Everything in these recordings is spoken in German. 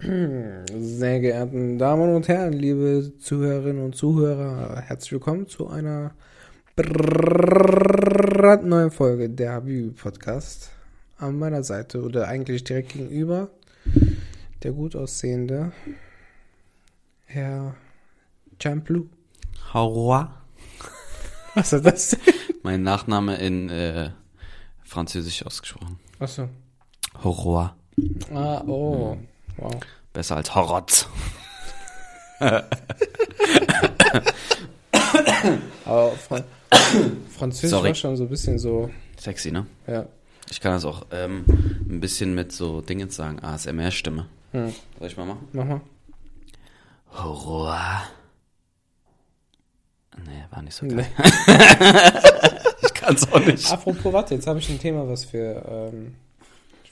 Sehr geehrten Damen und Herren, liebe Zuhörerinnen und Zuhörer, herzlich willkommen zu einer brandneuen Folge der Habibi Podcast. An meiner Seite oder eigentlich direkt gegenüber der gut aussehende Herr Champlu. Haurois. Was ist das denn? Mein Nachname in äh, Französisch ausgesprochen. Achso. Haurois. Ah, oh. Wow. Besser als Horrotz. Aber Fra Französisch Sorry. war schon so ein bisschen so, Sexy, ne? ja. Ich kann das auch ähm, ein bisschen mit so Dingens sagen. ASMR-Stimme. Hm. Soll ich mal machen? Mach mal. Haurois. Nee, war nicht so geil. Nee. Ich kann's auch nicht. Apropos, warte, jetzt habe ich ein Thema, was wir. Ähm,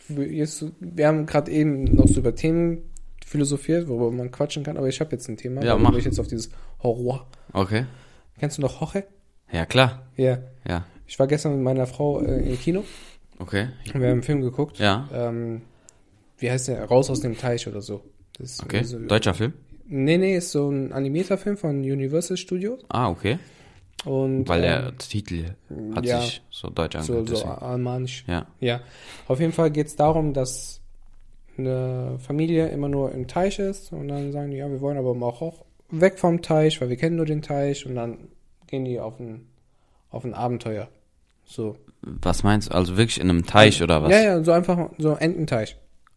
wir haben gerade eben noch so über Themen philosophiert, worüber man quatschen kann, aber ich habe jetzt ein Thema, Ja, mach. ich jetzt auf dieses Horror. Okay. Kennst du noch Hoche? Ja, klar. Ja. Ja. Ich war gestern mit meiner Frau äh, im Kino Okay. und wir haben einen Film geguckt. Ja. Ähm, wie heißt der? Raus aus dem Teich oder so. Okay. So, Deutscher Film? nee, nee, ist so ein animierter Film von Universal Studios. Ah, okay. Und, Weil ähm, der Titel hat ja. sich so deutsch so, angehört. so deswegen. almanisch. Ja. Ja, auf jeden Fall geht es darum, dass eine Familie immer nur im Teich ist und dann sagen die, ja, wir wollen aber auch, auch weg vom Teich, weil wir kennen nur den Teich und dann gehen die auf ein, auf ein Abenteuer. So. Was meinst du? Also wirklich in einem Teich oder was? Ja, ja, so einfach so Ententeich.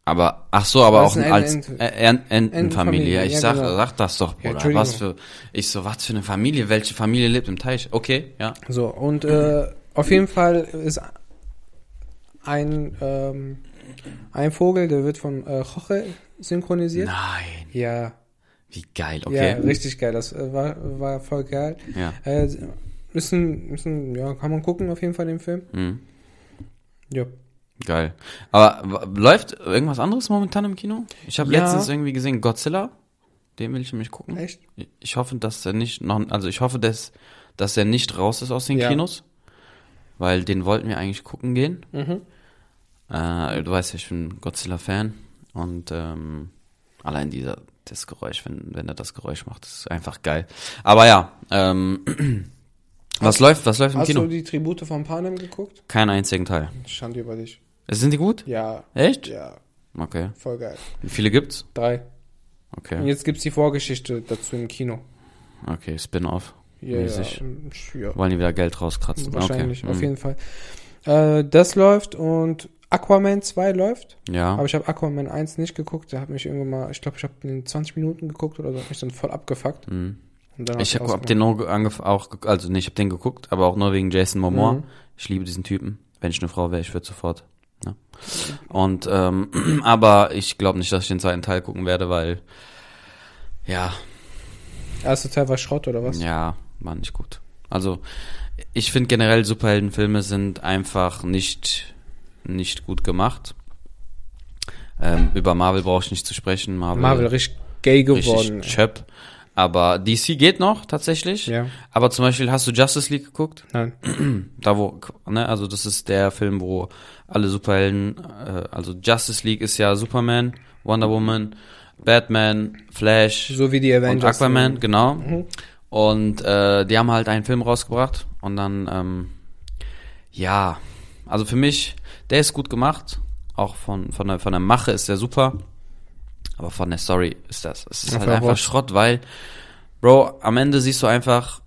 Aber, ach so, aber auch ein als Ent- äh, Ent Entenfamilie. Ich ja, sag, genau. sag das doch, Ja, Bruder. Was für, ich so, was für eine Familie? Welche Familie lebt im Teich? Okay, ja. So, und äh, auf jeden Fall ist ein, ähm, ein Vogel, der wird von äh, Joche synchronisiert. Nein, Ja, wie geil, ja, okay. richtig geil. Das äh, war, war voll geil. Ja. Äh, müssen, müssen, ja, kann man gucken auf jeden Fall den Film. Mhm. Ja. Geil. Aber läuft irgendwas anderes momentan im Kino? Ich habe Ja. letztens irgendwie gesehen Godzilla. Den will ich nämlich gucken. Echt? Ich hoffe, dass der nicht noch, also ich hoffe, dass, dass er nicht raus ist aus den Ja. Kinos. Weil den wollten wir eigentlich gucken gehen. Mhm. Äh, du weißt ja, ich bin Godzilla-Fan und ähm, allein dieser das Geräusch, wenn, wenn er das Geräusch macht, ist einfach geil. Aber ja, ähm, was läuft, was läuft im Hast Kino? du die Tribute von Panem geguckt? Keinen einzigen Teil. Schande über dich. Sind die gut? Ja, Echt? ja, Okay. voll geil. Wie viele gibt's? Drei. Und Okay. jetzt gibt's die Vorgeschichte dazu im Kino. Okay, Spin-off. Ja, Mäßig. ja, ja. Wollen die wieder Geld rauskratzen? Wahrscheinlich, okay. auf mhm. jeden Fall. Äh, das läuft und Aquaman 2 läuft. Ja. Aber ich habe Aquaman 1 nicht geguckt. Der hat mich irgendwann mal, ich glaube, ich habe in 20 Minuten geguckt oder so, hat mich dann voll abgefuckt. Mhm. Und Ich hab hab, den auch, ge- also nee, ich hab den geguckt, aber auch nur wegen Jason Momoa. Mhm. Ich liebe diesen Typen. Wenn ich eine Frau wäre, ich würde sofort. Ja. Und ähm, aber ich glaube nicht, dass ich den zweiten Teil gucken werde, weil ja, Erster Teil war Schrott oder was? ja, war nicht gut. Also ich finde generell Superheldenfilme sind einfach nicht nicht gut gemacht. Ähm, über Marvel brauche ich nicht zu sprechen. Marvel, Marvel richtig gay geworden. richtig chöp. Aber DC geht noch tatsächlich. Ja. Aber zum Beispiel hast du Justice League geguckt? Nein. Da wo, ne, also das ist der Film, wo alle Superhelden, äh, also Justice League ist ja Superman, Wonder Woman, Batman, Flash So wie die und Avengers. Aquaman, genau. Mhm. Und äh, die haben halt einen Film rausgebracht und dann, ähm, ja, also für mich, der ist gut gemacht, auch von von der von der Mache ist der super, aber von der Story ist das, es ist halt Einfach. Schrott, weil, Bro, am Ende siehst du einfach,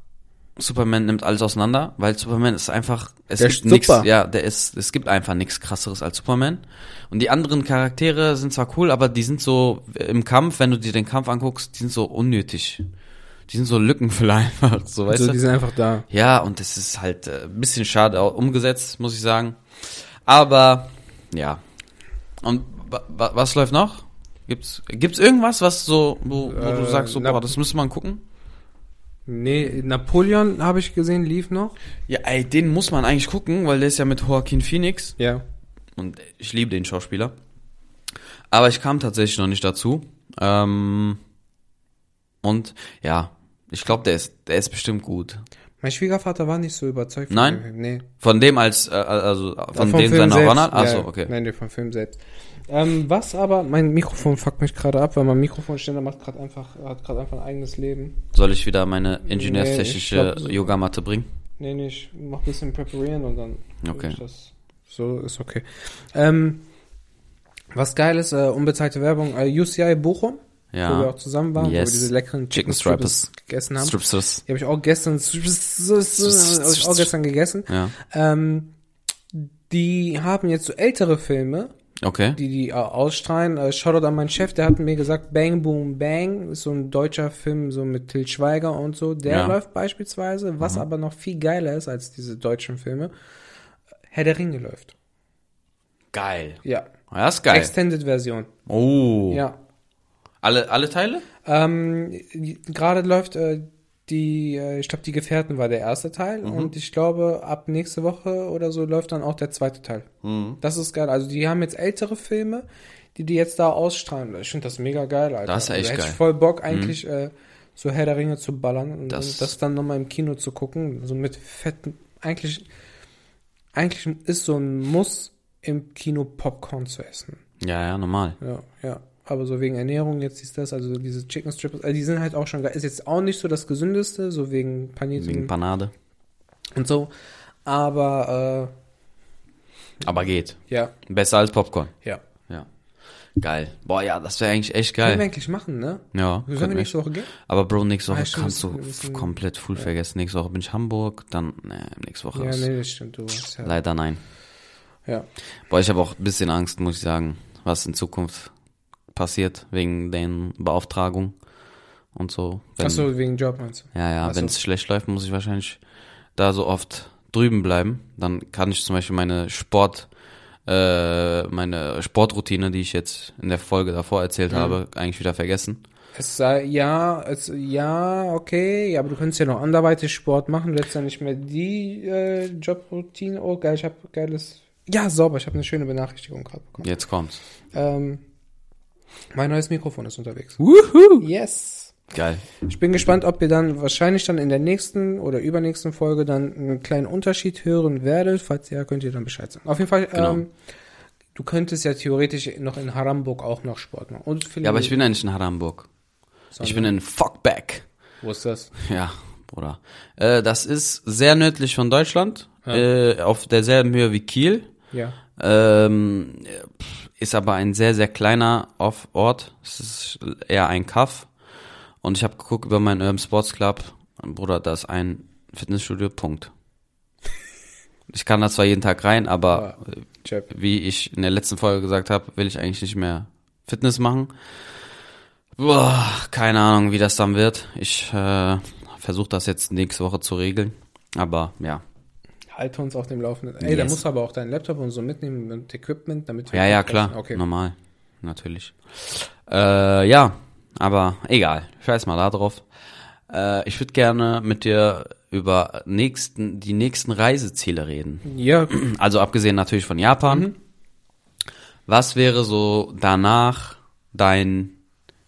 Superman nimmt alles auseinander, weil Superman ist einfach, es Der gibt nichts, ja, der ist, es gibt einfach nichts krasseres als Superman. Und die anderen Charaktere sind zwar cool, aber die sind so im Kampf, wenn du dir den Kampf anguckst, die sind so unnötig. Die sind so Lückenfüller einfach, so weißt so, du? die sind einfach da. Ja, und das ist halt äh, ein bisschen schade umgesetzt, muss ich sagen. Aber ja. Und wa wa was läuft noch? Gibt's gibt's irgendwas, was so wo, wo du Äh, sagst, so boah, das müsste man gucken? Nee, Napoleon habe ich gesehen, lief noch. Ja, ey, den muss man eigentlich gucken, weil der ist ja mit Joaquin Phoenix Ja. und ich liebe den Schauspieler. Aber ich kam tatsächlich noch nicht dazu. Ähm, und ja, ich glaube, der ist der ist bestimmt gut. Mein Schwiegervater war nicht so überzeugt von Nein? dem Film. Nee. Von dem als, äh, also von dem Film seiner selbst. Ronald? Achso, Ja, okay. Nein, nee, vom Film selbst. Ähm, was aber, mein Mikrofon fuckt mich gerade ab, weil mein Mikrofonständer macht gerade einfach, hat gerade einfach ein eigenes Leben. Soll ich wieder meine Nee, ingenieurstechnische so- Yogamatte bringen? Nee, nee, ich mach ein bisschen präparieren und dann Okay. ich das. So ist okay. Ähm, was geil ist, äh, unbezahlte Werbung, äh, UCI Bochum, wo wir Ja. auch zusammen waren, wo wir Yes. diese leckeren Chicken Chicken Strippers Strippers. gegessen haben. Stripsters. Die habe ich auch gestern, hab ich auch gestern gegessen. Ja. Ähm, die haben jetzt so ältere Filme, Okay. die die äh, ausstrahlen. Äh, Shoutout an meinen Chef, der hat mir gesagt, Bang Boom Bang ist so ein deutscher Film, so mit Til Schweiger und so. Der Ja. läuft beispielsweise, was aber noch viel geiler ist als diese deutschen Filme. Herr der Ringe läuft. Geil. Ja. Ja, ist geil. Extended Version. Oh. Ja. Alle, alle Teile? Ähm, Gerade läuft äh, die, äh, ich glaube, die Gefährten war der erste Teil und ich glaube, ab nächste Woche oder so läuft dann auch der zweite Teil. Mhm. Das ist geil. Also die haben jetzt ältere Filme, die die jetzt da ausstrahlen. Ich finde das mega geil, Alter. Das ist echt also, hätte geil. Mhm. ich voll Bock eigentlich äh, so Herr der Ringe zu ballern und Das- das, das dann nochmal im Kino zu gucken. So mit fetten, eigentlich, eigentlich ist so ein Muss im Kino Popcorn zu essen. Ja, ja, normal. Ja, ja. Aber so wegen Ernährung, jetzt ist das, also diese Chicken Strips, also die sind halt auch schon geil. Ist jetzt auch nicht so das gesündeste, so wegen Panierten Wegen Panade. und so. Aber, Aber geht. äh, ja, Besser als Popcorn. ja. Ja. Geil. Boah, ja, das wäre eigentlich echt Können wir geil. eigentlich machen, ne? Ja. Wir sollen wir nächste. Woche gehen? Aber Bro, nächste Woche Ah, kannst du komplett full vergessen. Nächste Woche bin ich Hamburg, dann, ne, nächste Woche Ja, ist nee, das stimmt, du ja. leider nein. Ja. Boah, ich habe auch ein bisschen Angst, muss ich sagen, was in Zukunft passiert, wegen den Beauftragungen und so. Wenn, Achso, wegen Job meinst du? Ja, ja, so. wenn es schlecht läuft, muss ich wahrscheinlich da so oft drüben bleiben. Dann kann ich zum Beispiel meine Sport, äh, meine Sportroutine, die ich jetzt in der Folge davor erzählt Mhm. habe, eigentlich wieder vergessen. Es sei, ja, es, ja, okay, ja, aber du könntest ja noch anderweitig Sport machen, ja nicht mehr die äh, Jobroutine. Oh, geil, ich habe geiles. Ja, sauber, ich habe eine schöne Benachrichtigung gerade bekommen. Jetzt kommt's. Ähm, mein neues Mikrofon ist unterwegs. Woohoo! Yes. Geil. Ich bin gespannt, ob ihr dann wahrscheinlich dann in der nächsten oder übernächsten Folge dann einen kleinen Unterschied hören werdet. Falls ja, könnt ihr dann Bescheid sagen. Auf jeden Fall, Genau. ähm, du könntest ja theoretisch noch in Haramburg auch noch Sport machen. Und Ja, aber ich bin ja nicht in Hamburg. Ich bin in Fuckback. Wo ist das? Ja, Bruder. Äh, das ist sehr nördlich von Deutschland, äh, auf derselben Höhe wie Kiel. Ja. Ähm, pff, ist aber ein sehr, sehr kleiner Off- Ort. Es ist eher ein Kaff. Und ich habe geguckt über meinen Urban Sports Club. Bruder, da ist ein Fitnessstudio, Punkt. Ich kann da zwar jeden Tag rein, aber Chap. wie ich in der letzten Folge gesagt habe, will ich eigentlich nicht mehr Fitness machen. Boah, keine Ahnung, wie das dann wird. Ich äh, versuche das jetzt nächste Woche zu regeln. Aber ja. Halte uns auf dem Laufenden. Ey, da Yes. musst du aber auch deinen Laptop und so mitnehmen und Equipment, damit wir Ja, ja, klar. Okay. Normal. Natürlich. Äh, ja, aber egal. Scheiß mal da drauf. Äh, ich würde gerne mit dir über nächsten, die nächsten Reiseziele reden. Ja, Also abgesehen natürlich von Japan. Mhm. Was wäre so danach dein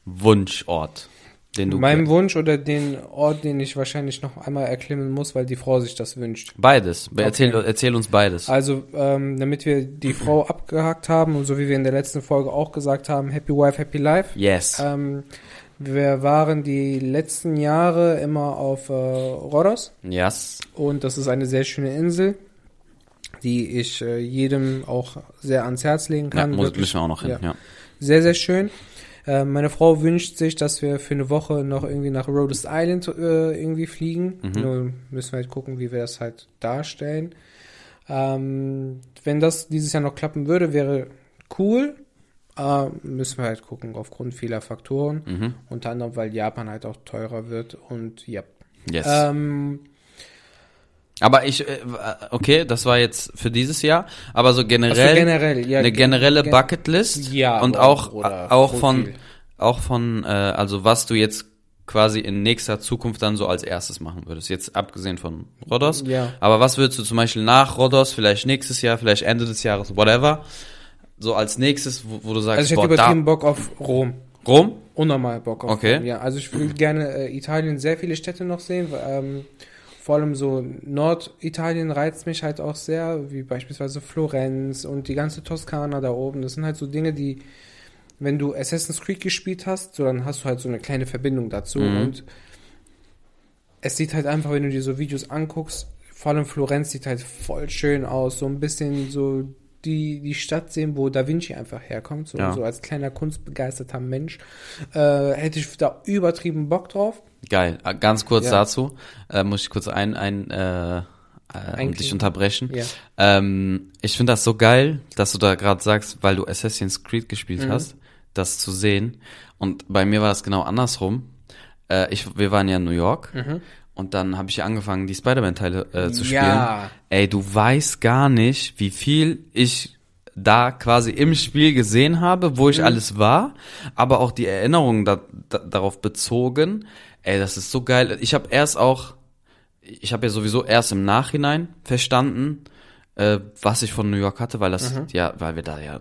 Wunschort, den du mein Wunsch oder den Ort, den ich wahrscheinlich noch einmal erklimmen muss, weil die Frau sich das wünscht. beides. Erzähl, Okay. erzähl uns beides. Also, ähm, damit wir die Frau abgehakt haben und so wie wir in der letzten Folge auch gesagt haben, Happy Wife, Happy Life. Yes. Ähm, wir waren die letzten Jahre immer auf äh, Rhodos yes. und das ist eine sehr schöne Insel, die ich äh, jedem auch sehr ans Herz legen Ja, kann. muss, Wirklich müssen wir auch noch hin. ja. Ja. Sehr, sehr schön. Äh, meine Frau wünscht sich, dass wir für eine Woche noch irgendwie nach Rhodes Island äh, irgendwie fliegen. Mhm. Nur müssen wir halt gucken, wie wir das halt darstellen. Ähm, wenn das dieses Jahr noch klappen würde, wäre cool. Äh, müssen wir halt gucken, aufgrund vieler Faktoren. Mhm. Unter anderem, weil Japan halt auch teurer wird. Und ja. Yes. Ähm, Aber ich, äh, okay, das war jetzt für dieses Jahr, aber so generell, also generell, ja. eine generelle gen- Bucketlist Ja, und auch, Bruder, auch von, viel. auch von, äh, also was du jetzt quasi in nächster Zukunft dann so als erstes machen würdest. Jetzt abgesehen von Rhodos. Ja. Aber was würdest du zum Beispiel nach Rhodos, vielleicht nächstes Jahr, vielleicht Ende des Jahres, whatever, so als nächstes, wo, wo du sagst, Also ich hätte da, übertrieben Bock auf Rom. Rom? Unnormal Bock auf Okay. Rom, Ja, also ich will gerne äh, Italien sehr viele Städte noch sehen. Ähm, vor allem so Norditalien reizt mich halt auch sehr, wie beispielsweise Florenz und die ganze Toskana da oben. Das sind halt so Dinge, die, wenn du Assassin's Creed gespielt hast, so dann hast du halt so eine kleine Verbindung dazu Mhm. und es sieht halt einfach, wenn du dir so Videos anguckst, vor allem Florenz sieht halt voll schön aus, so ein bisschen so die, die Stadt sehen, wo Da Vinci einfach herkommt, so, Ja. so als kleiner kunstbegeisterter Mensch, äh, hätte ich da übertrieben Bock drauf. Geil. Äh, Ganz kurz Ja. dazu, äh, muss ich kurz ein, ein äh, äh, Einklinken. dich unterbrechen. Ja. Ähm, ich finde das so geil, dass du da gerade sagst, weil du Assassin's Creed gespielt Mhm. hast, das zu sehen. Und bei mir war es genau andersrum. Äh, ich, wir waren ja in New York Mhm. Und dann habe ich ja angefangen, die Spider-Man-Teile äh, zu spielen. Ja. Ey, du weißt gar nicht, wie viel ich da quasi im Spiel gesehen habe, wo ich Mhm. alles war, aber auch die Erinnerungen da, da, darauf bezogen. Ey, das ist so geil. Ich habe erst auch, ich habe ja sowieso erst im Nachhinein verstanden, äh, was ich von New York hatte, weil das Mhm. ja, weil wir da ja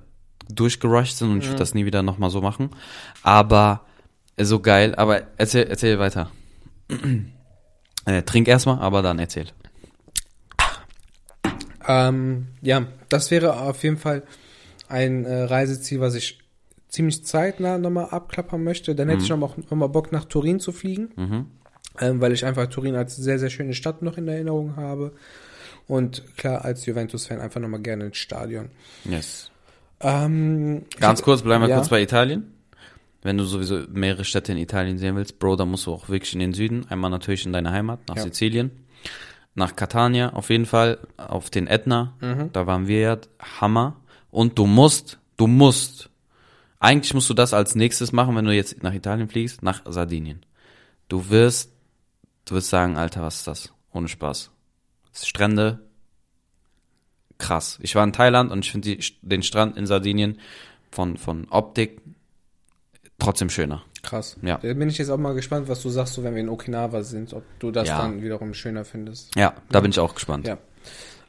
durchgerusht sind und ich würde das nie wieder nochmal so machen. Aber äh, so geil. Aber erzähl, erzähl weiter. Äh, trink erstmal, aber dann erzähl. Ähm, ja, das wäre auf jeden Fall ein äh, Reiseziel, was ich ziemlich zeitnah nochmal abklappern möchte. Dann hätte ich auch nochmal Bock nach Turin zu fliegen, Mhm. ähm, weil ich einfach Turin als sehr, sehr schöne Stadt noch in Erinnerung habe. Und klar, als Juventus-Fan einfach nochmal gerne ins Stadion. Yes. Ähm, Ganz kurz, bleiben wir ja. kurz bei Italien. Wenn du sowieso mehrere Städte in Italien sehen willst, Bro, dann musst du auch wirklich in den Süden. Einmal natürlich in deine Heimat, nach Ja. Sizilien. Nach Catania auf jeden Fall, auf den Ätna. Mhm. Da waren wir ja. Hammer. Und du musst, du musst, eigentlich musst du das als nächstes machen, wenn du jetzt nach Italien fliegst, nach Sardinien. Du wirst, du wirst sagen, Alter, was ist das? Ohne Spaß. Strände, krass. Ich war in Thailand und ich finde den Strand in Sardinien von, von Optik trotzdem schöner. krass. Ja. Da bin ich jetzt auch mal gespannt, was du sagst, so wenn wir in Okinawa sind, ob du das Ja. dann wiederum schöner findest. Ja, da bin ich auch gespannt. Ja.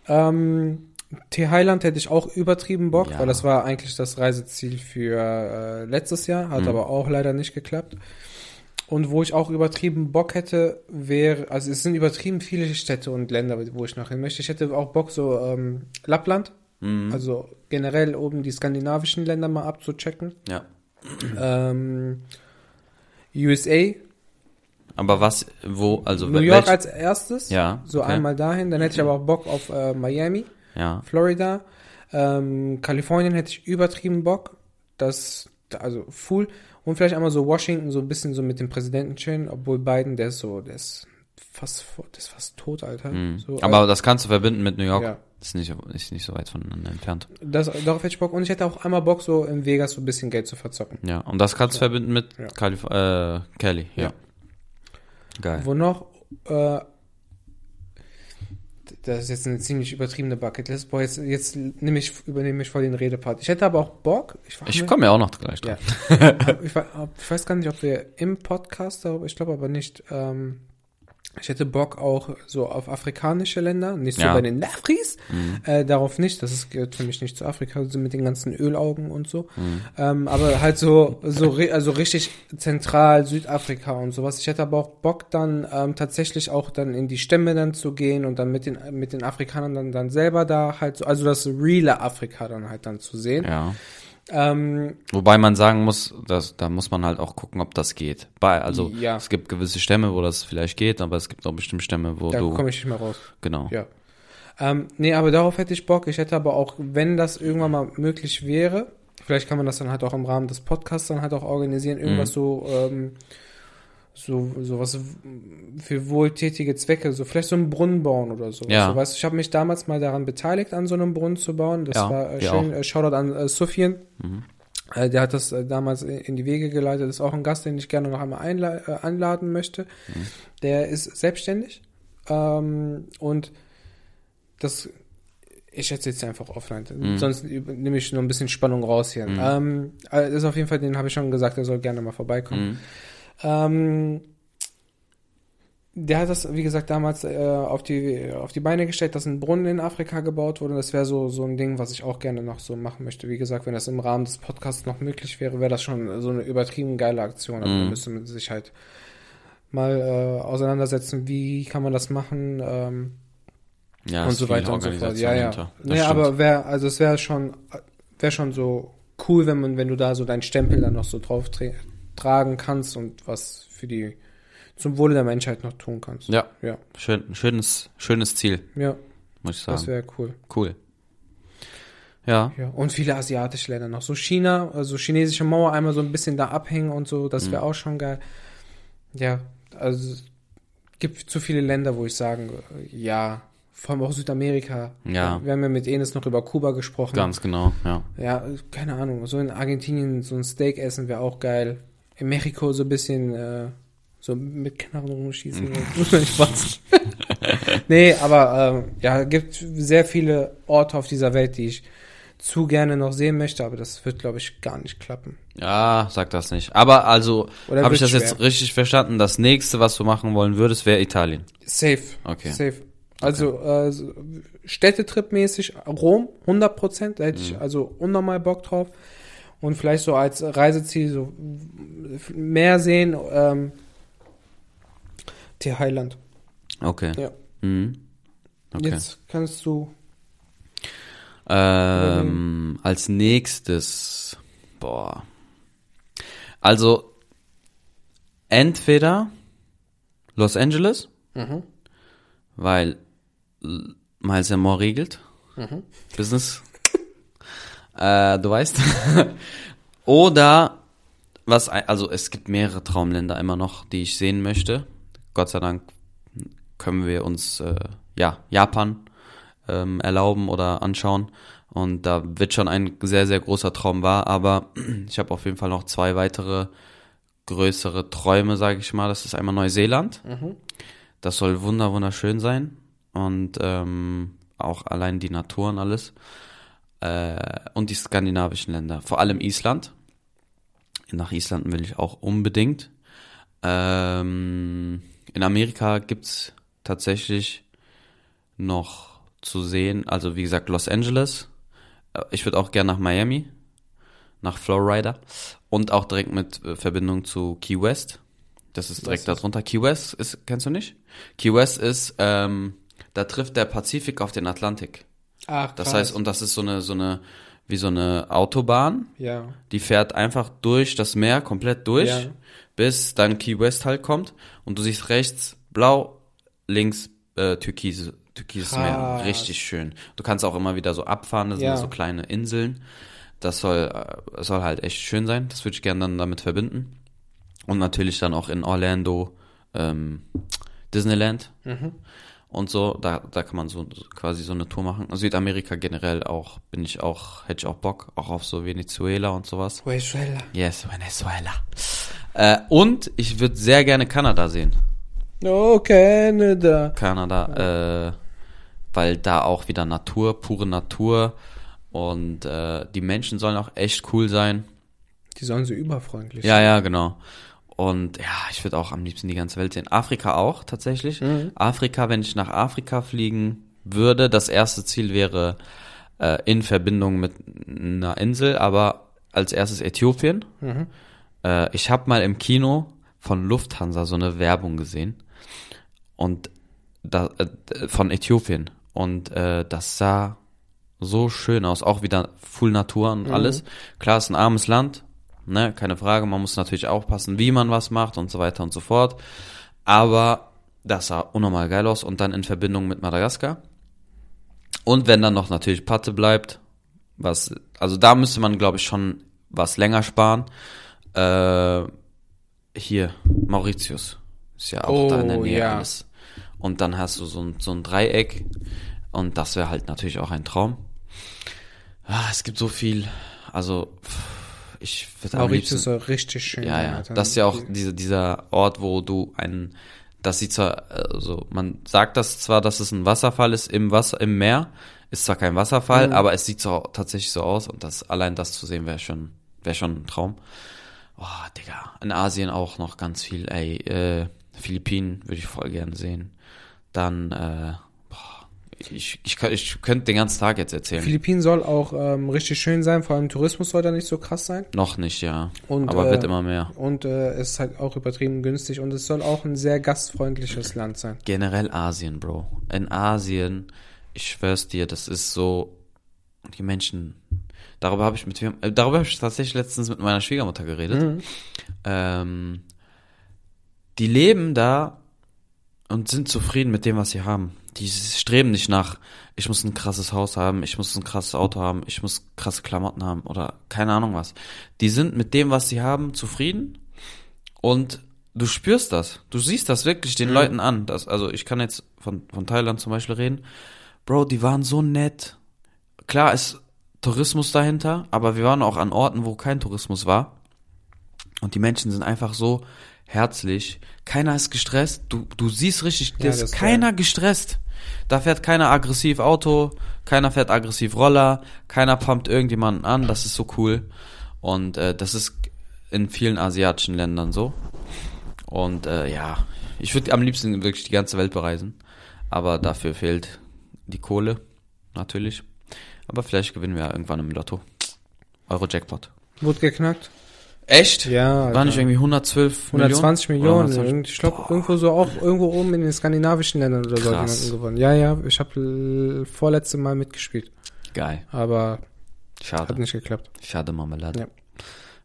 Ähm, T-Highland hätte ich auch übertrieben Bock, Ja. weil das war eigentlich das Reiseziel für äh, letztes Jahr, hat Mhm. aber auch leider nicht geklappt. Und wo ich auch übertrieben Bock hätte, wäre, also es sind übertrieben viele Städte und Länder, wo ich noch hin möchte. Ich hätte auch Bock, so ähm, Lappland, Mhm. also generell oben die skandinavischen Länder mal abzuchecken. ja. Ähm, USA, Aber was, wo, also New York welch- als erstes, ja, so okay. einmal dahin. Dann hätte ich aber auch Bock auf äh, Miami. Ja, Florida, ähm, Kalifornien hätte ich übertrieben Bock. Das, also full. Und vielleicht einmal so Washington, so ein bisschen so mit dem Präsidenten chillen, obwohl Biden, der ist so, der ist fast, der ist fast tot, Alter. mhm. So, aber das kannst du verbinden mit New York. Ja. Ist nicht, ist nicht so weit voneinander entfernt. das, darauf hätte ich Bock. Und ich hätte auch einmal Bock, so in Vegas so ein bisschen Geld zu verzocken. Ja, und das kannst du verbinden mit Ja. Kalif äh, Kelly, ja. Ja. Geil. Wo noch, äh, das ist jetzt eine ziemlich übertriebene Bucketlist. Boah, jetzt, jetzt ich, übernehme ich voll den Redepart. Ich hätte aber auch Bock. Ich, Ich komme ja auch noch gleich drauf. Ja. ich, weiß, ich weiß gar nicht, ob wir im Podcast darüber, ich glaube aber nicht, ähm, ich hätte Bock auch so auf afrikanische Länder, nicht so Ja. bei den Nafris, Mhm. äh, darauf nicht, das ist, gehört für mich nicht zu Afrika, so mit den ganzen Ölaugen und so, Mhm. ähm, aber halt so, so, also richtig zentral Südafrika und sowas. Ich hätte aber auch Bock dann ähm, tatsächlich auch dann in die Stämme dann zu gehen und dann mit den, mit den Afrikanern dann, dann selber da halt so, also das reale Afrika dann halt dann zu sehen. Ja. Ähm, Wobei man sagen muss, dass, da muss man halt auch gucken, ob das geht. Bei, also Ja. es gibt gewisse Stämme, wo das vielleicht geht, aber es gibt auch bestimmt Stämme, wo da du komme ich nicht mehr raus. genau. Ja. Ähm, nee, aber darauf hätte ich Bock. Ich hätte aber auch, wenn das irgendwann mal möglich wäre, vielleicht kann man das dann halt auch im Rahmen des Podcasts dann halt auch organisieren, irgendwas so, ähm, so, so was für wohltätige Zwecke, so vielleicht so einen Brunnen bauen oder so. Ja. So, weißt, ich habe mich damals mal daran beteiligt, an so einem Brunnen zu bauen. Das Ja, war äh, schön. Äh, Shoutout an äh, Sufjan. Mhm. Äh, der hat das äh, damals in in die Wege geleitet. Das ist auch ein Gast, den ich gerne noch einmal einla äh, anladen möchte. Mhm. Der ist selbstständig ähm, und das ich erzähle jetzt einfach offline, Mhm. sonst nehme ich nur ein bisschen Spannung raus hier. Mhm. Ähm, äh, das ist auf jeden Fall, den habe ich schon gesagt, der soll gerne mal vorbeikommen. Mhm. Ähm, der hat das, wie gesagt, damals äh, auf, die, auf die Beine gestellt, dass ein Brunnen in Afrika gebaut wurde. Das wäre so, so ein Ding, was ich auch gerne noch so machen möchte. Wie gesagt, wenn das im Rahmen des Podcasts noch möglich wäre, wäre das schon so eine übertrieben geile Aktion. Aber Mhm. da müsste man sich halt mal äh, auseinandersetzen, wie kann man das machen ähm, Ja, und so weiter und so fort. Ja, ja. Das Nee, stimmt. aber wär, also es wäre schon, wäre schon so cool, wenn man, wenn du da so deinen Stempel dann noch so drauf tragen kannst und was für die zum Wohle der Menschheit noch tun kannst. Ja, Ja, schön, schönes, schönes Ziel, ja, muss ich das sagen. wäre cool. Cool. Ja, Ja, und viele asiatische Länder noch. So China, also chinesische Mauer einmal so ein bisschen da abhängen und so, das wäre auch schon geil. Ja, also es gibt zu viele Länder, wo ich sagen, ja, vor allem auch Südamerika. Ja. Wir haben ja mit Enes noch über Kuba gesprochen. ganz genau, ja. Ja, keine Ahnung. So in Argentinien so ein Steak essen wäre auch geil. In Mexiko so ein bisschen äh, so mit Knarren rumschießen. Spaß. nee, aber ähm, ja, gibt sehr viele Orte auf dieser Welt, die ich zu gerne noch sehen möchte, aber das wird, glaube ich, gar nicht klappen. Ja, sag das nicht. Aber also, habe ich das jetzt schwer. richtig verstanden? Das nächste, was du machen wollen würdest, wäre Italien. Safe. Okay. Safe. Also äh, so Städtetrip-mäßig Rom, 100 Prozent, da hätte Mhm. ich also unnormal Bock drauf. Und vielleicht so als Reiseziel so mehr sehen, ähm, Highland. Okay. Ja. Mhm. Okay. Jetzt kannst du, Ähm, als nächstes, boah. Also, entweder Los Angeles, Mhm. weil Miles More regelt. Business. Äh, du weißt. Oder was, also es gibt mehrere Traumländer immer noch, die ich sehen möchte. Gott sei Dank können wir uns, äh, ja, Japan ähm, erlauben oder anschauen. Und da wird schon ein sehr, sehr großer Traum wahr. Aber ich habe auf jeden Fall noch zwei weitere größere Träume, sage ich mal. Das ist einmal Neuseeland. Das soll wunder wunderschön sein. Und ähm, auch allein die Natur und alles. Äh, und die skandinavischen Länder. Vor allem Island. Nach Island will ich auch unbedingt. Ähm, in Amerika gibt's tatsächlich noch zu sehen, also wie gesagt Los Angeles. Äh, Ich würde auch gerne nach Miami, nach Florida und auch direkt mit äh, Verbindung zu Key West. Das ist direkt ist- darunter. Key West ist, kennst du nicht? Key West ist, ähm, da trifft der Pazifik auf den Atlantik. Ach, Das krass. heißt, und das ist so eine, so eine, wie so eine Autobahn, ja, die fährt einfach durch das Meer, komplett durch, Ja. bis dann Key West halt kommt und du siehst rechts blau, links äh, türkise, türkises Meer. Richtig schön. Du kannst auch immer wieder so abfahren, das Ja. sind so kleine Inseln. Das soll, äh, soll halt echt schön sein. Das würde ich gerne dann damit verbinden. Und natürlich dann auch in Orlando ähm, Disneyland Mhm. Und so. Da, da kann man so so quasi so eine Tour machen. Südamerika generell auch, bin ich auch, hätte ich auch Bock, auch auf so Venezuela und sowas. Venezuela. Yes, Venezuela. Äh, und ich würde sehr gerne Kanada sehen. Oh, Canada. Kanada, äh, weil da auch wieder Natur, pure Natur und äh, die Menschen sollen auch echt cool sein. Die sollen so überfreundlich Ja, ja, genau. Und ja, ich würde auch am liebsten die ganze Welt sehen. Afrika auch tatsächlich. Afrika, wenn ich nach Afrika fliegen würde, das erste Ziel wäre äh, in Verbindung mit einer Insel, aber als erstes Äthiopien. Äh, ich habe mal im Kino von Lufthansa so eine Werbung gesehen und da, äh, von Äthiopien und äh, das sah so schön aus, auch wieder full Natur und alles. Klar, es ist ein armes Land, ne, keine Frage, man muss natürlich aufpassen, wie man was macht und so weiter und so fort. Aber das sah unnormal geil aus und dann in Verbindung mit Madagaskar. Und wenn dann noch natürlich Patte bleibt, was, also da müsste man, glaube ich, schon was länger sparen. Äh, hier, Mauritius. Ist ja auch da in der Oh, Nähe ja. alles. Und dann hast du so ein, so ein Dreieck. Und das wäre halt natürlich auch ein Traum. Ah, es gibt so viel. Also, pff, ich würde Mauritius soll richtig schön Ja, ja. Das ist ja auch diese, dieser Ort, wo du einen, das sieht zwar, also man sagt das zwar, dass es ein Wasserfall ist im Wasser, im Meer, ist zwar kein Wasserfall, aber es sieht so tatsächlich so aus und das, allein das zu sehen wäre schon, wäre schon ein Traum. Oh, Digga. In Asien auch noch ganz viel, ey, äh, Philippinen würde ich voll gerne sehen. Dann, äh, ich, ich, ich könnte den ganzen Tag jetzt erzählen. Philippinen soll auch ähm, richtig schön sein, vor allem Tourismus soll da nicht so krass sein. Noch nicht, ja. Und, Aber äh, wird immer mehr. Und äh, es ist halt auch übertrieben günstig und es soll auch ein sehr gastfreundliches Land sein. Generell Asien, Bro. In Asien, ich schwör's dir, das ist so, die Menschen, darüber habe ich mit, äh, darüber habe ich tatsächlich letztens mit meiner Schwiegermutter geredet. Mhm. Ähm, die leben da und sind zufrieden mit dem, was sie haben. Die streben nicht nach, ich muss ein krasses Haus haben, ich muss ein krasses Auto haben, ich muss krasse Klamotten haben oder keine Ahnung was. Die sind mit dem, was sie haben, zufrieden und du spürst das. Du siehst das wirklich den Leuten an. Das, also ich kann jetzt von, von Thailand zum Beispiel reden. Bro, die waren so nett. Klar ist Tourismus dahinter, aber wir waren auch an Orten, wo kein Tourismus war. Und die Menschen sind einfach so herzlich. Keiner ist gestresst. Du, du siehst richtig, Ja, ist ist keiner gestresst. Da fährt keiner aggressiv Auto, keiner fährt aggressiv Roller, keiner pumpt irgendjemanden an. Das ist so cool. Und äh, das ist in vielen asiatischen Ländern so. Und äh, ja, ich würde am liebsten wirklich die ganze Welt bereisen. Aber dafür fehlt die Kohle, natürlich. Aber vielleicht gewinnen wir ja irgendwann im Lotto. Euro Jackpot. Wurde geknackt? Echt? Ja. War nicht irgendwie 112 120 Millionen? Millionen. Oder 120? Irgend- Ich glaube, irgendwo so auch irgendwo oben in den skandinavischen Ländern oder so hat jemanden gewonnen. Ja, ja, ich habe vorletzte Mal mitgespielt. Geil. Aber hat Schade. nicht geklappt. Schade Marmelade. Ja.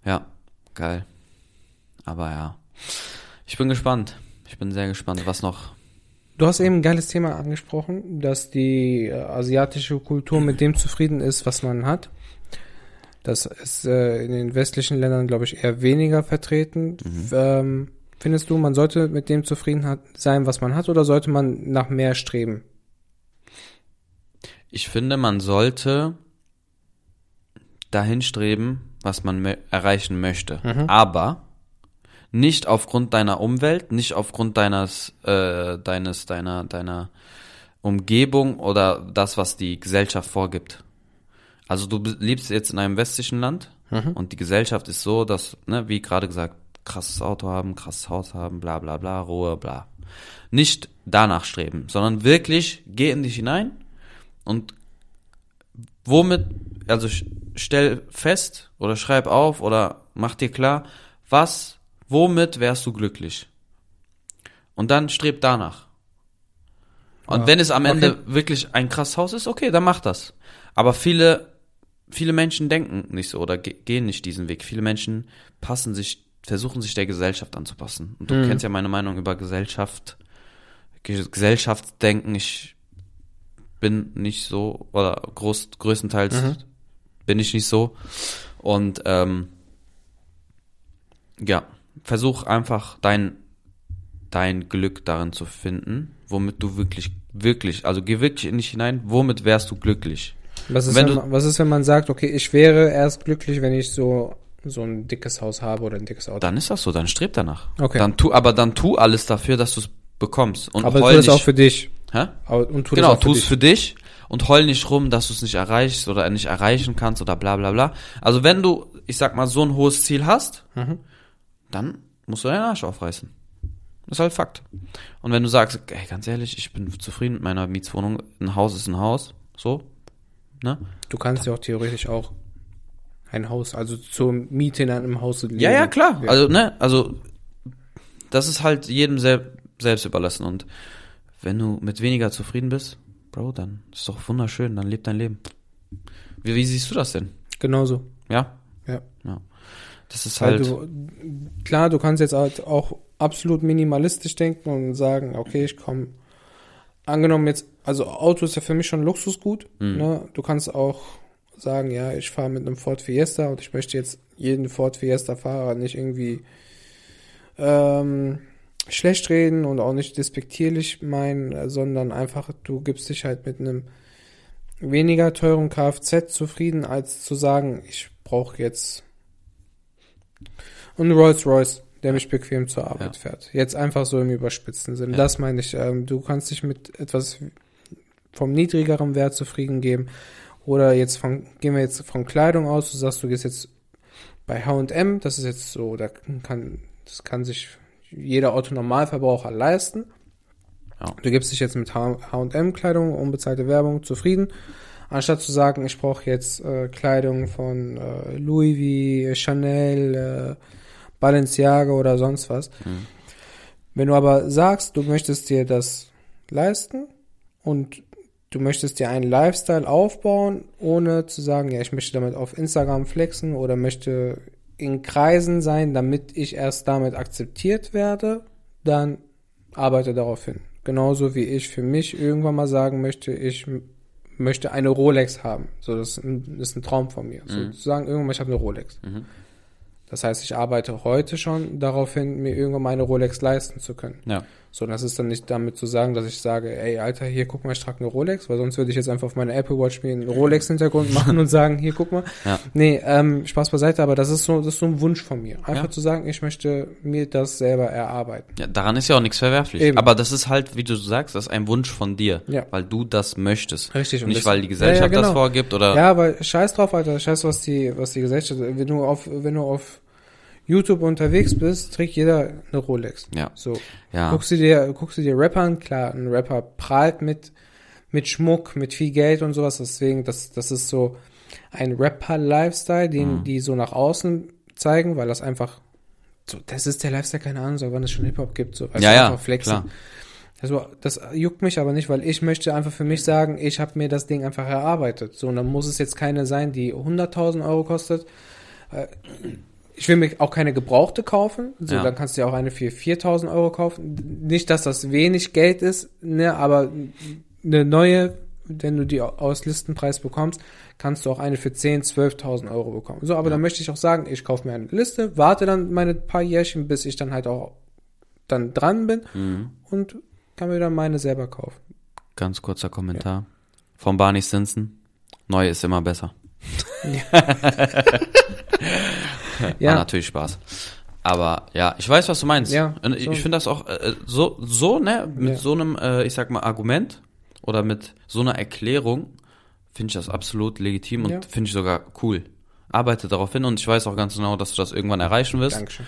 ja, geil. Aber ja. Ich bin gespannt. Ich bin sehr gespannt, was noch. Du hast eben ein geiles Thema angesprochen, dass die äh, asiatische Kultur mit dem zufrieden ist, was man hat. Das ist äh, in den westlichen Ländern, glaube ich, eher weniger vertreten. Ähm, findest du, man sollte mit dem zufrieden hat, sein, was man hat, oder sollte man nach mehr streben? Ich finde, man sollte dahin streben, was man erreichen möchte. Aber nicht aufgrund deiner Umwelt, nicht aufgrund deines, äh, deines, deiner, deiner Umgebung oder das, was die Gesellschaft vorgibt. Also du lebst jetzt in einem westlichen Land und die Gesellschaft ist so, dass, ne, wie gerade gesagt, krasses Auto haben, krasses Haus haben, bla bla bla, Ruhe, bla. Nicht danach streben, sondern wirklich geh in dich hinein und womit, also stell fest oder schreib auf oder mach dir klar, was, womit wärst du glücklich? Und dann streb danach. Und Ah, wenn es am okay. Ende wirklich ein krasses Haus ist, okay, dann mach das. Aber viele, viele Menschen denken nicht so oder ge gehen nicht diesen Weg. Viele Menschen passen sich, versuchen sich der Gesellschaft anzupassen. Und du Mhm. kennst ja meine Meinung über Gesellschaft, Ge Gesellschaftsdenken. Ich bin nicht so, oder groß, größtenteils Mhm. bin ich nicht so. Und ähm, ja, versuch einfach dein, dein Glück darin zu finden, womit du wirklich, wirklich, also geh wirklich in dich hinein, womit wärst du glücklich? Was ist, Wenn wenn, man, was ist, wenn man sagt, okay, ich wäre erst glücklich, wenn ich so, so ein dickes Haus habe oder ein dickes Auto? Dann ist das so, dann streb danach. Okay. Dann tu, aber dann tu alles dafür, dass du es bekommst. Und Aber heul tu das nicht, auch für dich. hä? Und tu genau, tu es für dich und heul nicht rum, dass du es nicht erreichst oder nicht erreichen kannst oder bla bla bla. Also wenn du, ich sag mal, so ein hohes Ziel hast, Mhm. dann musst du deinen Arsch aufreißen. Das ist halt Fakt. Und wenn du sagst, ey, ganz ehrlich, ich bin zufrieden mit meiner Mietswohnung, ein Haus ist ein Haus, so, ne? Du kannst ja auch theoretisch auch ein Haus, also zur Miete in einem Haus leben. Ja, ja, klar. Ja. Also, ne, also das ist halt jedem sel selbst überlassen. Und wenn du mit weniger zufrieden bist, Bro, dann ist doch wunderschön, dann lebt dein Leben. Wie, wie siehst du das denn? Genauso. Ja? Ja. Ja. Das ist halt. du, klar, du kannst jetzt halt auch absolut minimalistisch denken und sagen, okay, ich komme, angenommen jetzt, also Auto ist ja für mich schon Luxusgut, Mhm. ne? Du kannst auch sagen, ja, ich fahre mit einem Ford Fiesta und ich möchte jetzt jeden Ford Fiesta Fahrer nicht irgendwie ähm, schlecht reden und auch nicht despektierlich meinen, sondern einfach, du gibst dich halt mit einem weniger teuren Kfz zufrieden, als zu sagen, ich brauche jetzt einen Rolls Royce, der mich bequem zur Arbeit Ja. fährt. Jetzt einfach so im überspitzten Sinn. Ja. Das meine ich. Ähm, du kannst dich mit etwas vom niedrigeren Wert zufrieden geben. Oder jetzt von, gehen wir jetzt von Kleidung aus, du sagst, du gehst jetzt bei H&M, das ist jetzt so, da kann, das kann sich jeder Autonormalverbraucher leisten. Ja. Du gibst dich jetzt mit H&M-Kleidung, unbezahlte Werbung zufrieden, anstatt zu sagen, ich brauche jetzt äh, Kleidung von äh, Louis V, Chanel, äh, Balenciaga oder sonst was. Mhm. Wenn du aber sagst, du möchtest dir das leisten und du möchtest dir einen Lifestyle aufbauen, ohne zu sagen, ja, ich möchte damit auf Instagram flexen oder möchte in Kreisen sein, damit ich erst damit akzeptiert werde, dann arbeite darauf hin. Genauso wie ich für mich irgendwann mal sagen möchte, ich möchte eine Rolex haben. So, das ist ein, das ist ein Traum von mir. So, zu sagen, irgendwann mal, ich habe eine Rolex. Mhm. Das heißt, ich arbeite heute schon darauf hin, mir irgendwann mal eine Rolex leisten zu können. Ja. So, das ist dann nicht damit zu sagen, dass ich sage, ey, Alter, hier, guck mal, ich trage eine Rolex, weil sonst würde ich jetzt einfach auf meine Apple Watch mir einen Rolex-Hintergrund machen und sagen, hier, guck mal. Ja. Nee, ähm, Spaß beiseite, aber das ist so, das ist so ein Wunsch von mir. Einfach Ja. zu sagen, ich möchte mir das selber erarbeiten. Ja, daran ist ja auch nichts verwerflich. Eben. Aber das ist halt, wie du sagst, das ist ein Wunsch von dir, Ja. weil du das möchtest. Richtig, und Nicht, weil die Gesellschaft ja, genau. das vorgibt oder. Ja, aber scheiß drauf, Alter, scheiß was die, was die Gesellschaft, wenn du auf, wenn du auf YouTube unterwegs bist, trägt jeder eine Rolex. Ja. So. Ja. Guckst du dir, guckst du dir Rapper an, klar, ein Rapper prahlt mit, mit Schmuck, mit viel Geld und sowas, deswegen, das, das ist so ein Rapper-Lifestyle, den Mhm. die so nach außen zeigen, weil das einfach, so, das ist der Lifestyle, keine Ahnung, so, wann es schon Hip-Hop gibt, so, weißt Ja, ja, einfach flexen. klar. Also, das juckt mich aber nicht, weil ich möchte einfach für mich sagen, ich habe mir das Ding einfach erarbeitet. So, und dann muss es jetzt keine sein, die 100.000 Euro kostet. Ich will mir auch keine gebrauchte kaufen. So, Ja. dann kannst du ja auch eine für 4.000 Euro kaufen. Nicht, dass das wenig Geld ist, ne, aber eine neue, wenn du die aus Listenpreis bekommst, kannst du auch eine für 10.000, 12.000 Euro bekommen. So, aber dann möchte ich auch sagen, ich kaufe mir eine Liste, warte dann meine paar Jährchen, bis ich dann halt auch dann dran bin Mhm. und kann mir dann meine selber kaufen. Ganz kurzer Kommentar. Von Barney Stinson. Neu ist immer besser. War Ja, natürlich Spaß. Aber ja, ich weiß, was du meinst. Ja, Und ich, so. ich finde das auch äh, so, so, ne, mit Ja. so einem, äh, ich sag mal, Argument oder mit so einer Erklärung finde ich das absolut legitim und Ja. finde ich sogar cool. Arbeite darauf hin und ich weiß auch ganz genau, dass du das irgendwann erreichen wirst. Dankeschön.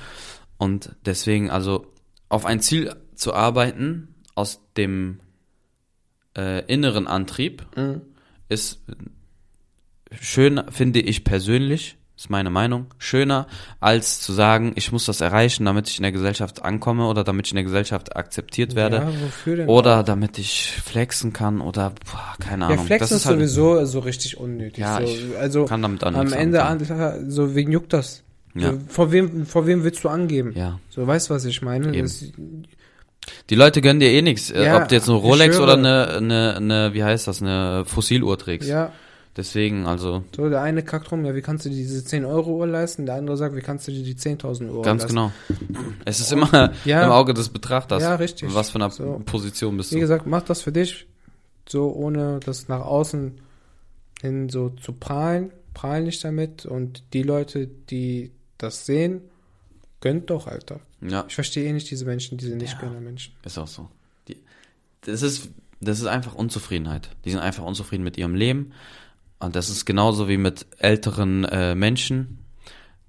Und deswegen, also auf ein Ziel zu arbeiten aus dem äh, inneren Antrieb Mhm. ist schön, finde ich persönlich, ist meine Meinung, schöner als zu sagen, ich muss das erreichen, damit ich in der Gesellschaft ankomme oder damit ich in der Gesellschaft akzeptiert werde Ja, wofür denn? oder damit ich flexen kann oder boah, keine ja, Ahnung. Flex das ist halt, sowieso so richtig unnötig. Ja, so, ich also kann damit auch am Ende, an, so wen juckt das? Ja. So, vor wem, vor wem willst du angeben? Ja. So, weißt du, was ich meine? Das, Die Leute gönnen dir eh nichts, äh, Ja, ob du jetzt eine Rolex oder eine, eine, eine, wie heißt das, eine Fossiluhr trägst. ja, Deswegen, also, so, der eine kackt rum, ja, wie kannst du dir diese 10 Euro Uhr leisten? Der andere sagt, wie kannst du dir die 10.000 Euro ganz leisten? genau. Es ist immer Ja. im Auge des Betrachters. Ja, richtig. Was für eine So. Position bist Wie du? gesagt, mach das für dich, so ohne das nach außen hin so zu prahlen. Prahlen nicht damit und die Leute, die das sehen, gönnt doch, Alter. Ja, Ich verstehe eh nicht diese Menschen, diese nicht gönner Menschen. ist auch so. Die, das ist, das ist einfach Unzufriedenheit. Die sind einfach unzufrieden mit ihrem Leben. Und das ist genauso wie mit älteren äh, Menschen,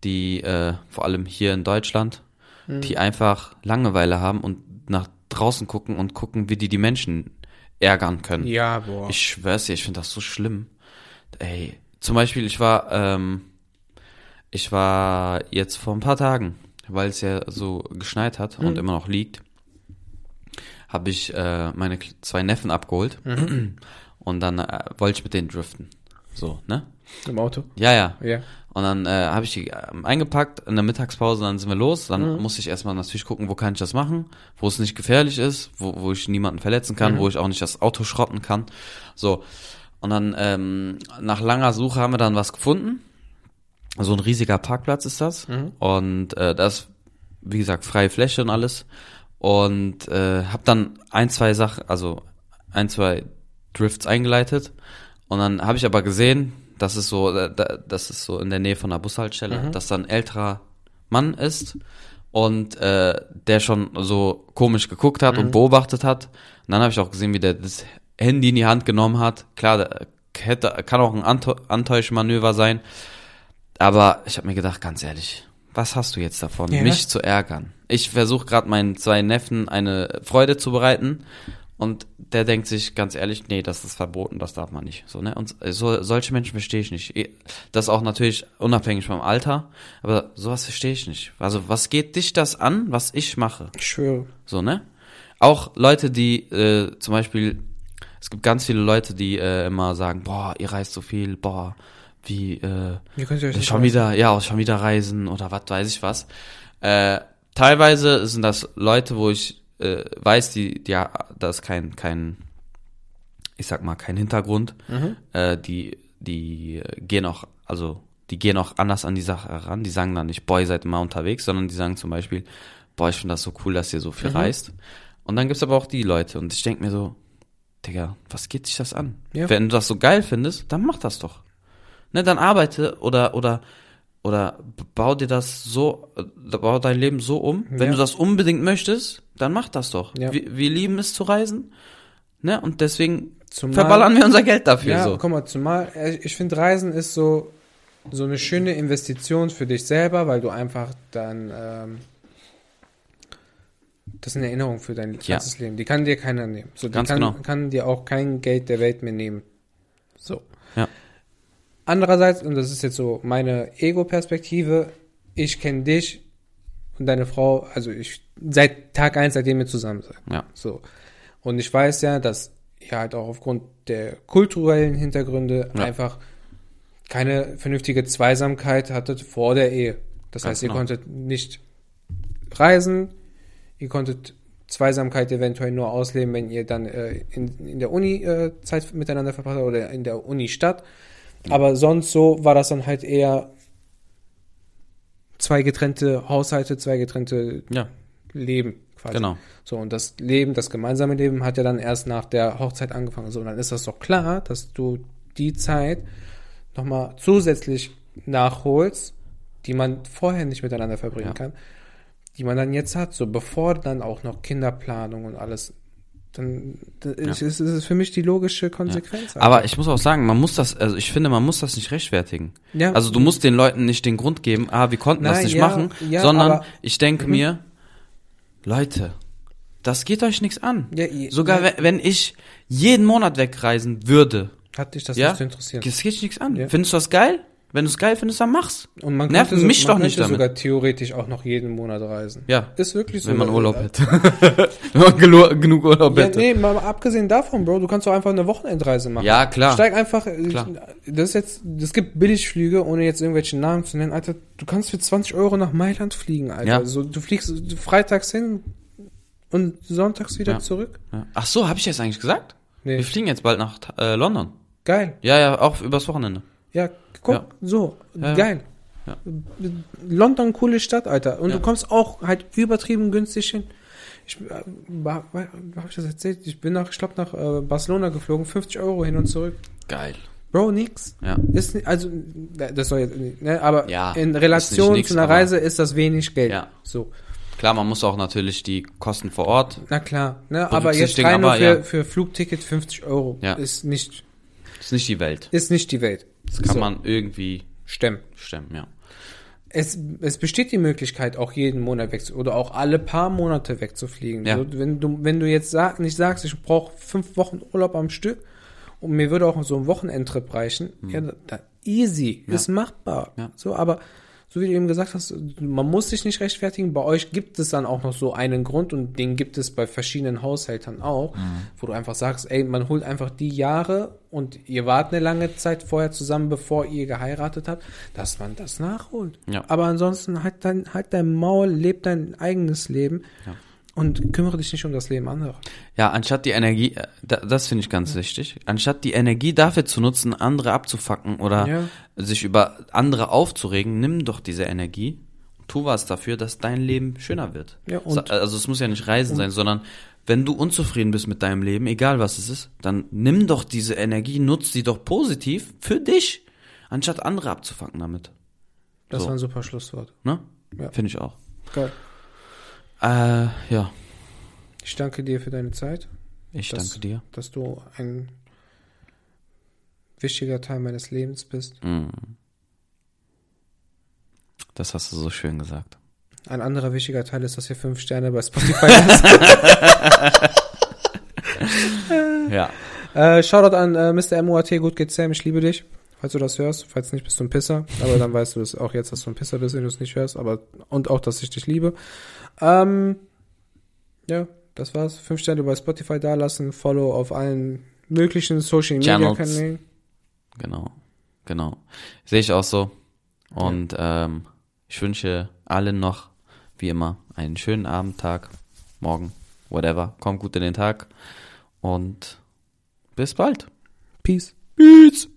die äh, vor allem hier in Deutschland, die einfach Langeweile haben und nach draußen gucken und gucken, wie die die Menschen ärgern können. Ja, boah. Ich schwör's dir, ich finde das so schlimm. Ey, zum Beispiel, ich war, ähm, ich war jetzt vor ein paar Tagen, weil es ja so geschneit hat und immer noch liegt, habe ich äh, meine zwei Neffen abgeholt und dann äh, wollte ich mit denen driften. So, ne? Im Auto. Ja, ja. Ja. Und dann äh, habe ich die ähm, eingepackt in der Mittagspause, dann sind wir los. Dann musste ich erstmal natürlich gucken, wo kann ich das machen, wo es nicht gefährlich ist, wo, wo ich niemanden verletzen kann, wo ich auch nicht das Auto schrotten kann. So. Und dann ähm, nach langer Suche haben wir dann was gefunden. So ein riesiger Parkplatz ist das. Und äh, das, wie gesagt, freie Fläche und alles. Und äh, habe dann ein, zwei Sachen, also ein, zwei Drifts eingeleitet. Und dann habe ich aber gesehen, dass es so, äh, da- das ist so in der Nähe von der Bushaltestelle, dass da ein älterer Mann ist und äh, der schon so komisch geguckt hat und beobachtet hat. Und dann habe ich auch gesehen, wie der das Handy in die Hand genommen hat. Klar, der hätte, kann auch ein Antä- Antäuschmanöver sein. Aber ich habe mir gedacht, ganz ehrlich, was hast du jetzt davon, Ja. mich zu ärgern? Ich versuche gerade meinen zwei Neffen eine Freude zu bereiten Und der denkt sich ganz ehrlich, nee, das ist verboten, das darf man nicht. So, ne? Und so, solche Menschen verstehe ich nicht. Eh, Das auch natürlich unabhängig vom Alter, aber sowas verstehe ich nicht. Also, was geht dich das an, was ich mache? Ich schwöre. So, ne? Auch Leute, die äh, zum Beispiel, es gibt ganz viele Leute, die äh, immer sagen, boah, ihr reist so viel, boah, wie, äh, Wie könnt ihr euch schon wieder, ja, schon wieder reisen oder was weiß ich was. Äh, teilweise sind das Leute, wo ich äh, weiß, die, ja, da ist kein, kein, ich sag mal, kein Hintergrund. Äh, die, die gehen auch, also die gehen auch anders an die Sache heran. Die sagen dann nicht, boah, ihr seid immer unterwegs, sondern die sagen zum Beispiel, boah, ich finde das so cool, dass ihr so viel reist. Und dann gibt's aber auch die Leute und ich denk mir so, Digga, was geht sich das an? Ja. Wenn du das so geil findest, dann mach das doch. Ne, dann arbeite oder oder oder bau dir das so, äh, bau dein Leben so um. Wenn Ja. du das unbedingt möchtest, dann mach das doch. Ja. Wir, wir lieben es zu reisen, ne? Und deswegen Zumal- verballern wir unser Geld dafür Ja, so. guck mal, zumal, äh, ich finde, Reisen ist so, so eine schöne Investition für dich selber, weil du einfach dann, ähm, das ist eine Erinnerung für dein Ja. ganzes Leben. Die kann dir keiner nehmen. So, die Ganz kann, genau. kann dir auch kein Geld der Welt mehr nehmen. So. Ja. Andererseits, und das ist jetzt so meine Ego-Perspektive, ich kenne dich und deine Frau, also ich, seit Tag eins, seitdem wir zusammen sind. Ja. So. Und ich weiß ja, dass ihr halt auch aufgrund der kulturellen Hintergründe Ja. einfach keine vernünftige Zweisamkeit hattet vor der Ehe. Das Ganz heißt, ihr genau. konntet nicht reisen, ihr konntet Zweisamkeit eventuell nur ausleben, wenn ihr dann äh, in, in der Uni äh, Zeit miteinander verbracht habt oder in der Uni-Stadt. Aber sonst so war das dann halt eher zwei getrennte Haushalte, zwei getrennte Ja, Leben quasi. genau. So, und das Leben, das gemeinsame Leben hat ja dann erst nach der Hochzeit angefangen. So, und dann ist das doch klar, dass du die Zeit nochmal zusätzlich nachholst, die man vorher nicht miteinander verbringen Ja. kann, die man dann jetzt hat, so bevor dann auch noch Kinderplanung und alles. Dann das ist, ist es für mich die logische Konsequenz. Aber ich muss auch sagen, man muss das, also ich finde, man muss das nicht rechtfertigen. Ja. Also du musst den Leuten nicht den Grund geben, ah, wir konnten das Nein, nicht ja, machen, ja, sondern aber- ich denke Mhm. mir, Leute, das geht euch nichts an. Ja, je- Sogar ja. wenn, ich jeden Monat wegreisen würde, hat dich das ja, nicht zu interessieren. das geht dich nichts an. Ja. Findest du das geil? Wenn du es geil findest, dann mach's. Und man Nerv könnte so- mich man doch nicht damit. sogar theoretisch auch noch jeden Monat reisen. Ja, Ist wirklich so. wenn man Urlaub hätte. wenn man genug Urlaub Ja, hätte. nee, mal abgesehen davon, Bro, du kannst doch einfach eine Wochenendreise machen. Ja, klar. Steig einfach, äh, Klar. das ist jetzt, es gibt Billigflüge, ohne jetzt irgendwelche Namen zu nennen, Alter, du kannst für 20 Euro nach Mailand fliegen, Alter. Ja. So, du fliegst freitags hin und sonntags wieder Ja. zurück. Ja. Ach so, habe ich das eigentlich gesagt? Nee, Wir fliegen jetzt bald nach äh, London. geil. Ja, ja, auch übers Wochenende. Ja, guck, Ja. so, Ja. geil. Ja. London, coole Stadt, Alter. Und du kommst auch halt übertrieben günstig hin. Ich, äh, war, war, hab ich das erzählt? Ich bin nach, ich glaube, nach äh, Barcelona geflogen, 50 Euro hin und zurück. Geil. Bro, nix. Ja. Ist also das soll jetzt ne, aber Ja, in Relation nix, zu einer Reise ist das wenig Geld. Ja. So, Klar, man muss auch natürlich die Kosten vor Ort. na klar, ne, aber jetzt rein nur aber für, ja. für Flugticket 50 Euro Ja. ist nicht ist nicht die Welt. ist nicht die Welt. Das kann So, man irgendwie stemmen. stemmen, ja. Es, es besteht die Möglichkeit, auch jeden Monat wegzu oder auch alle paar Monate wegzufliegen. Ja. Wenn du wenn du jetzt sag, nicht sagst, ich brauche fünf Wochen Urlaub am Stück und mir würde auch so ein Wochenendtrip reichen, ja, da, easy. Ja. ist machbar. Ja. So, aber so wie du eben gesagt hast, man muss sich nicht rechtfertigen. Bei euch gibt es dann auch noch so einen Grund und den gibt es bei verschiedenen Haushältern auch, Mhm. wo du einfach sagst, ey, man holt einfach die Jahre und ihr wart eine lange Zeit vorher zusammen, bevor ihr geheiratet habt, dass man das nachholt. Ja. Aber ansonsten halt dein, halt dein Maul, leb dein eigenes Leben Ja. Und kümmere dich nicht um das Leben anderer. Ja, anstatt die Energie, äh, da- das finde ich ganz wichtig, anstatt die Energie dafür zu nutzen, andere abzufacken oder Ja. sich über andere aufzuregen, nimm doch diese Energie, tu was dafür, dass dein Leben schöner wird. Ja, und- also es muss ja nicht Reisen sein, sondern wenn du unzufrieden bist mit deinem Leben, egal was es ist, dann nimm doch diese Energie, nutz die doch positiv für dich, anstatt andere abzufacken damit. Das So. war ein super Schlusswort. Ne? Ja. Finde ich auch. Geil. Äh, ja, Ich danke dir für deine Zeit, ich Das- danke dir. dass du ein wichtiger Teil meines Lebens bist. Mm. Das hast du so schön gesagt. Ein anderer wichtiger Teil ist, dass ihr fünf Sterne bei Spotify lasst. Ja. Äh, Shoutout an äh, Mr. MOAT, gut geht's Sam, ich liebe dich. Falls du das hörst, falls nicht, bist du ein Pisser. Aber dann weißt du es auch jetzt, dass du ein Pisser bist, wenn du es nicht hörst. Aber und auch, dass ich dich liebe. Ähm, ja, das war's. Fünf Sterne bei Spotify dalassen, Follow auf allen möglichen Social Media Channels. Kanälen. Genau. Genau. Sehe ich auch so. Und ähm, ich wünsche allen noch, wie immer, einen schönen Abend, Tag, morgen, whatever. Kommt gut in den Tag. Und bis bald. Peace. Peace.